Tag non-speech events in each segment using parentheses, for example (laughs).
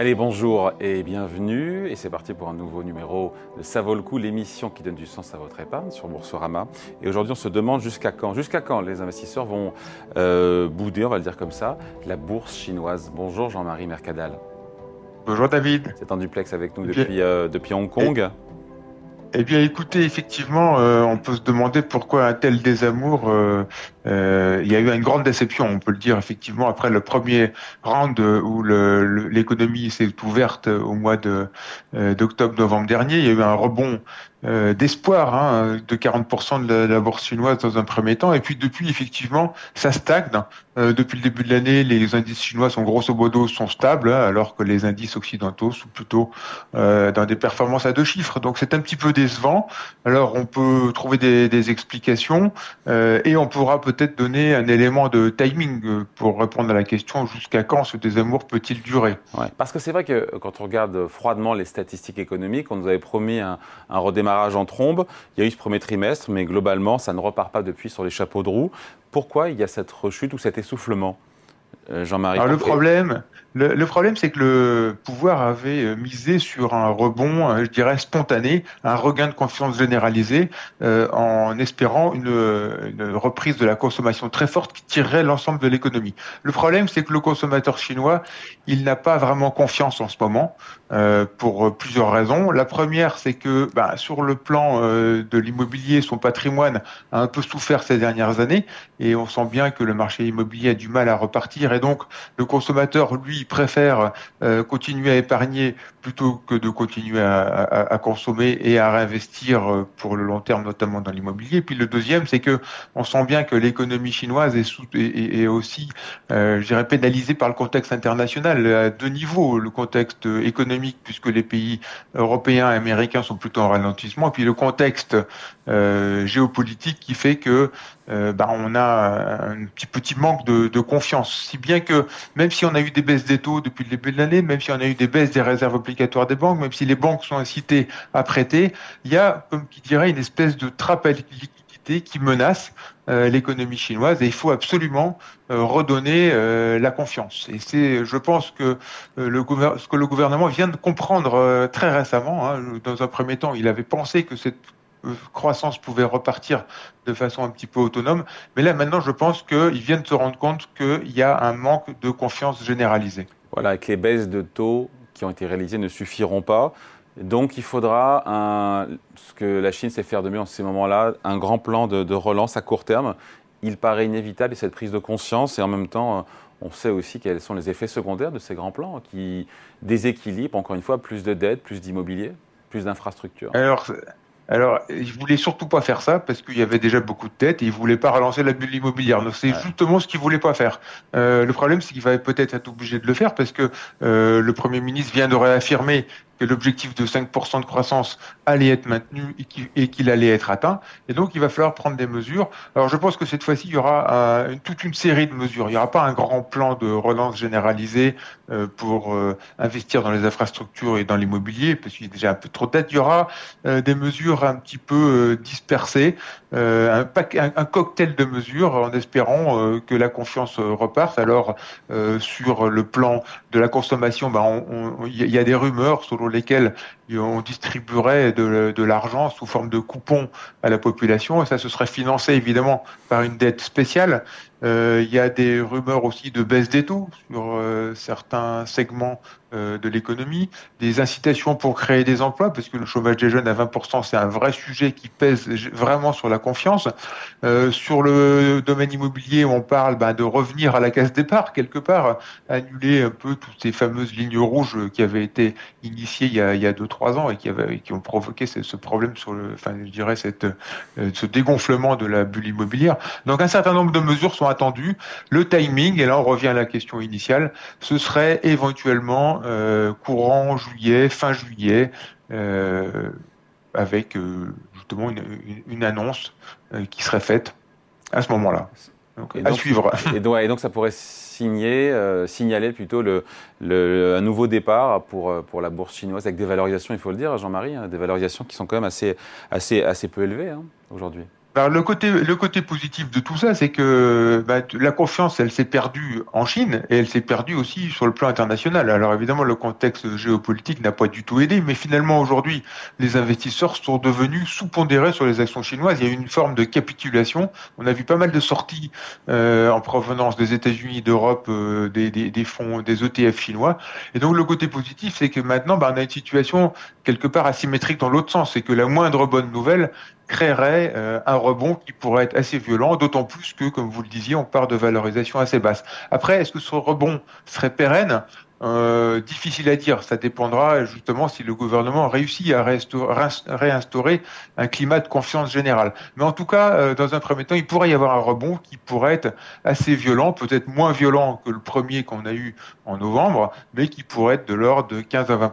Allez, bonjour et bienvenue. Et c'est parti pour un nouveau numéro de Ça vaut le coup, l'émission qui donne du sens à votre épargne sur Boursorama. Et aujourd'hui, on se demande jusqu'à quand Jusqu'à quand les investisseurs vont euh, bouder, on va le dire comme ça, la bourse chinoise? Bonjour Jean-Marie Mercadal. Bonjour David. C'est en duplex avec nous depuis, euh, depuis Hong Kong. Eh bien, écoutez, effectivement, euh, on peut se demander pourquoi un tel désamour. Euh, euh, il y a eu une grande déception, on peut le dire effectivement après le premier round où l'économie s'est ouverte au mois d'octobre-novembre dernier. Il y a eu un rebond euh, d'espoir hein, de 40% de la, bourse chinoise dans un premier temps. Et puis depuis, effectivement, ça stagne. Euh, depuis le début de l'année, les indices chinois sont grosso modo sont stables, hein, alors que les indices occidentaux sont plutôt euh, dans des performances à deux chiffres. Donc c'est un petit peu décevant. Alors on peut trouver des, explications et on pourra peut-être donner un élément de timing pour répondre à la question jusqu'à quand ce désamour peut-il durer? Parce que c'est vrai que quand on regarde froidement les statistiques économiques, on nous avait promis un, un redémarrage en trombe. Il y a eu ce premier trimestre, mais globalement, ça ne repart pas depuis sur les chapeaux de roue. Pourquoi il y a cette rechute ou cet essoufflement euh, Jean-Marie le problème, le, problème, c'est que le pouvoir avait euh, misé sur un rebond, euh, je dirais, spontané, un regain de confiance généralisé, en espérant une, une, reprise de la consommation très forte qui tirerait l'ensemble de l'économie. Le problème, c'est que le consommateur chinois, il n'a pas vraiment confiance en ce moment, pour plusieurs raisons. La première, c'est que bah, sur le plan de l'immobilier, son patrimoine a un peu souffert ces dernières années, et on sent bien que le marché immobilier a du mal à repartir, et donc le consommateur, lui, préfère euh, continuer à épargner plutôt que de continuer à, consommer et à réinvestir euh, pour le long terme, notamment dans l'immobilier. Puis le deuxième, c'est que on sent bien que l'économie chinoise est, est, aussi, euh, je dirais, pénalisée par le contexte international à deux niveaux. Le contexte économique, puisque les pays européens et américains sont plutôt en ralentissement, et puis le contexte géopolitique qui fait que euh, bah, on a un petit petit manque de, confiance. Si bien que même si on a eu des baisses des taux depuis le début de l'année, même si on a eu des baisses des réserves obligatoires des banques, même si les banques sont incitées à prêter, il y a, comme qui dirait, une espèce de trappe à liquidité qui menace euh, l'économie chinoise et il faut absolument euh, redonner euh, la confiance. Et c'est, je pense que ce que le gouvernement vient de comprendre très récemment. Hein, dans un premier temps, il avait pensé que cette croissance pouvait repartir de façon un petit peu autonome. Mais là, maintenant, je pense qu'ils viennent se rendre compte qu'il y a un manque de confiance généralisée. Voilà, que les baisses de taux qui ont été réalisées ne suffiront pas. Donc, il faudra un, ce que la Chine sait faire de mieux en ces moments-là, un grand plan de, de, relance à court terme. Il paraît inévitable cette prise de conscience et en même temps, on sait aussi quels sont les effets secondaires de ces grands plans qui déséquilibrent, encore une fois, plus de dettes, plus d'immobilier, plus d'infrastructures. Alors, alors, il voulait surtout pas faire ça parce qu'il y avait déjà beaucoup de dettes et il voulait pas relancer la bulle immobilière. Donc c'est justement ce qu'il voulait pas faire. Euh, le problème, c'est qu'il va peut-être être obligé de le faire parce que euh, le Premier ministre vient de réaffirmer que l'objectif de 5% de croissance allait être maintenu et qu'il allait être atteint. Et donc, il va falloir prendre des mesures. Alors, je pense que cette fois-ci, il y aura euh, toute une série de mesures. Il n'y aura pas un grand plan de relance généralisé euh, pour euh, investir dans les infrastructures et dans l'immobilier, parce qu'il y a déjà un peu trop de dettes. Il y aura des mesures un petit peu dispersées, un, un, cocktail de mesures en espérant que la confiance reparte. Alors, sur le plan de la consommation, ben, il y a des rumeurs selon lesquels on distribuerait de, l'argent sous forme de coupons à la population et ça se serait financé évidemment par une dette spéciale. Euh, il y a des rumeurs aussi de baisse des taux sur euh, certains segments euh, de l'économie, des incitations pour créer des emplois, parce que le chômage des jeunes à 20%, c'est un vrai sujet qui pèse vraiment sur la confiance. sur le domaine immobilier, on parle ben, de revenir à la case départ, quelque part, annuler un peu toutes ces fameuses lignes rouges qui avaient été initiées il y a, il y a deux, trois ans et qui, ont provoqué ce, problème sur le, enfin, je dirais, ce dégonflement de la bulle immobilière. Donc un certain nombre de mesures sont attendu. Le timing, et là on revient à la question initiale, ce serait éventuellement euh, courant juillet, fin juillet, euh, avec euh, justement une, annonce qui serait faite à ce moment-là. Donc, à suivre. Et donc, et donc, ça pourrait signer, signaler plutôt le, le, un nouveau départ pour, pour la bourse chinoise avec des valorisations, il faut le dire, Jean-Marie, hein, des valorisations qui sont quand même assez, assez, assez peu élevées hein, aujourd'hui. Le côté, positif de tout ça, c'est que bah, la confiance, elle s'est perdue en Chine et elle s'est perdue aussi sur le plan international. Alors évidemment, le contexte géopolitique n'a pas du tout aidé, mais finalement aujourd'hui, les investisseurs sont devenus sous-pondérés sur les actions chinoises. Il y a eu une forme de capitulation. On a vu pas mal de sorties euh, en provenance des États-Unis, d'Europe, euh, des, fonds, des ETF chinois. Et donc le côté positif, c'est que maintenant, bah, on a une situation quelque part asymétrique dans l'autre sens. C'est que la moindre bonne nouvelle créerait euh, un rebond qui pourrait être assez violent, d'autant plus que, comme vous le disiez, on part de valorisation assez basse. Après, est-ce que ce rebond serait pérenne? Euh, difficile à dire. Ça dépendra justement si le gouvernement réussit à réinstaurer un climat de confiance générale. Mais en tout cas, euh, dans un premier temps, il pourrait y avoir un rebond qui pourrait être assez violent, peut-être moins violent que le premier qu'on a eu en novembre, mais qui pourrait être de l'ordre de 15 à 20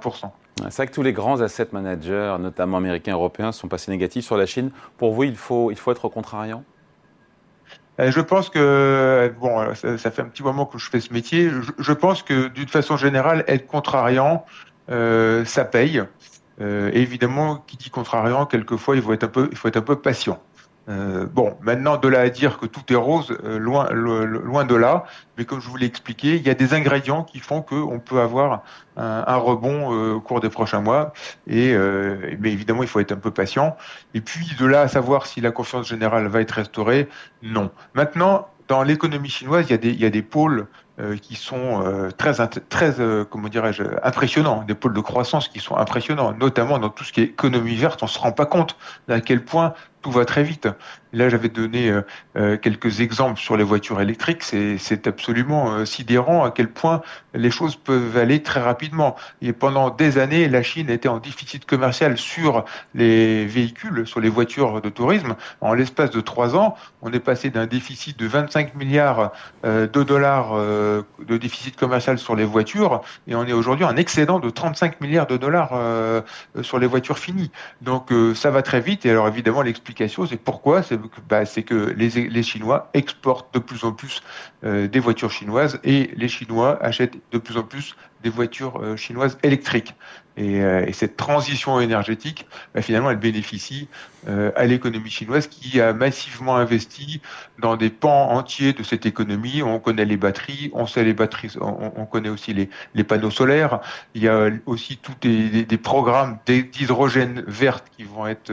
c'est vrai que tous les grands asset managers, notamment américains et européens, sont passés négatifs sur la Chine. Pour vous, il faut, il faut être contrariant? Euh, je pense que, bon, ça, fait un petit moment que je fais ce métier, je, pense que d'une façon générale, être contrariant, euh, ça paye. Euh, évidemment, qui dit contrariant, quelquefois, il faut être un peu, il faut être un peu patient. Euh, bon, maintenant, de là à dire que tout est rose, euh, loin, loin de là. Mais comme je vous l'ai expliqué, il y a des ingrédients qui font qu'on peut avoir un, rebond euh, au cours des prochains mois. Et mais évidemment, il faut être un peu patient. Et puis de là à savoir si la confiance générale va être restaurée, non. Maintenant, dans l'économie chinoise, il y a des, il y a des pôles qui sont très, très comment dirais-je, impressionnants, des pôles de croissance qui sont impressionnants, notamment dans tout ce qui est économie verte. On se rend pas compte à quel point tout va très vite. Là, j'avais donné euh, euh, quelques exemples sur les voitures électriques. C'est absolument euh, sidérant à quel point les choses peuvent aller très rapidement. Et pendant des années, la Chine était en déficit commercial sur les véhicules, sur les voitures de tourisme. En l'espace de trois ans, on est passé d'un déficit de 25 milliards de dollars de déficit commercial sur les voitures et on est aujourd'hui en excédent de 35 milliards de dollars sur les voitures finies. Donc ça va très vite. Et alors évidemment, l'explication, c'est pourquoi bah, c'est que les, les, Chinois exportent de plus en plus euh, des voitures chinoises et les Chinois achètent de plus en plus des voitures euh, chinoises électriques. Et, euh, et, cette transition énergétique, bah, finalement, elle bénéficie à l'économie chinoise qui a massivement investi dans des pans entiers de cette économie. On connaît les batteries, on sait les batteries, on, on connaît aussi les, panneaux solaires. Il y a aussi tous des, programmes d'hydrogène verte qui vont être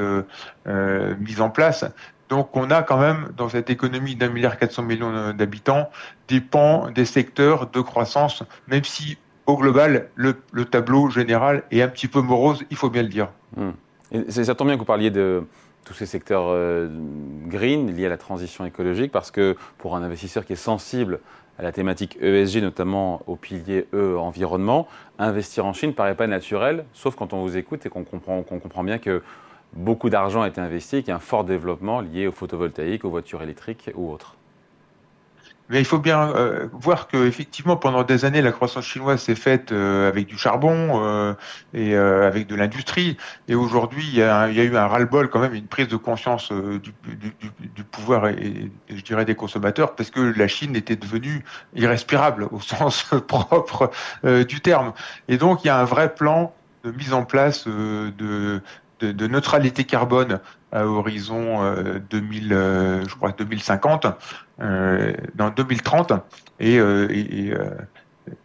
mis en place. Donc on a quand même dans cette économie d'un milliard 400 millions d'habitants des pans, des secteurs de croissance, même si au global le, tableau général est un petit peu morose, il faut bien le dire. Hmm. Ça tombe bien que vous parliez de tous ces secteurs euh, green liés à la transition écologique, parce que pour un investisseur qui est sensible à la thématique ESG, notamment au pilier E environnement, investir en Chine ne paraît pas naturel, sauf quand on vous écoute et qu'on comprend, qu'on comprend bien que beaucoup d'argent a été investi et qu'il y a un fort développement lié au photovoltaïque, aux voitures électriques ou autres. Mais il faut bien euh, voir que effectivement pendant des années la croissance chinoise s'est faite euh, avec du charbon euh, et avec de l'industrie. Et aujourd'hui il, y a eu un ras-le-bol quand même une prise de conscience du, pouvoir et, je dirais des consommateurs parce que la Chine était devenue irrespirable au (laughs) sens propre du terme. Et donc il y a un vrai plan de mise en place de de, neutralité carbone à horizon 2000, euh, euh, je crois 2050, euh, dans 2030 et,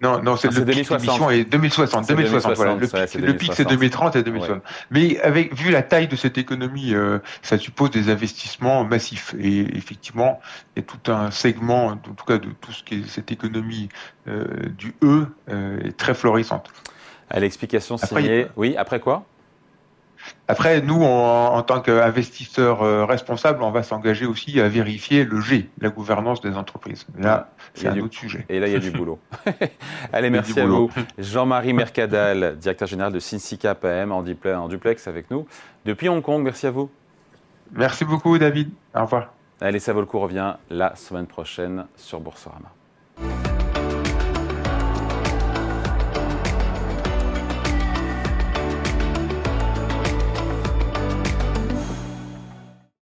non, non, c'est le pic d'émission est 2060. 2060, voilà. Le, pic, c'est 2030 et 2060. Mais avec vu la taille de cette économie, ça suppose des investissements massifs. Et effectivement, il y a tout un segment, en tout cas de tout ce qui est cette économie du E, est très florissante. À l'explication signée. Oui, après quoi? Après, nous, en, tant qu'investisseurs euh, responsables, on va s'engager aussi à vérifier le G, la gouvernance des entreprises. Là, c'est un autre sujet. Et là, il y a du boulot. (laughs) Allez, merci à vous. Jean-Marie Mercadal, directeur général de Sinsica PM en, en duplex avec nous. Depuis Hong Kong, merci à vous. Merci beaucoup, David. Au revoir. Allez, ça vaut le coup revient la semaine prochaine sur Boursorama.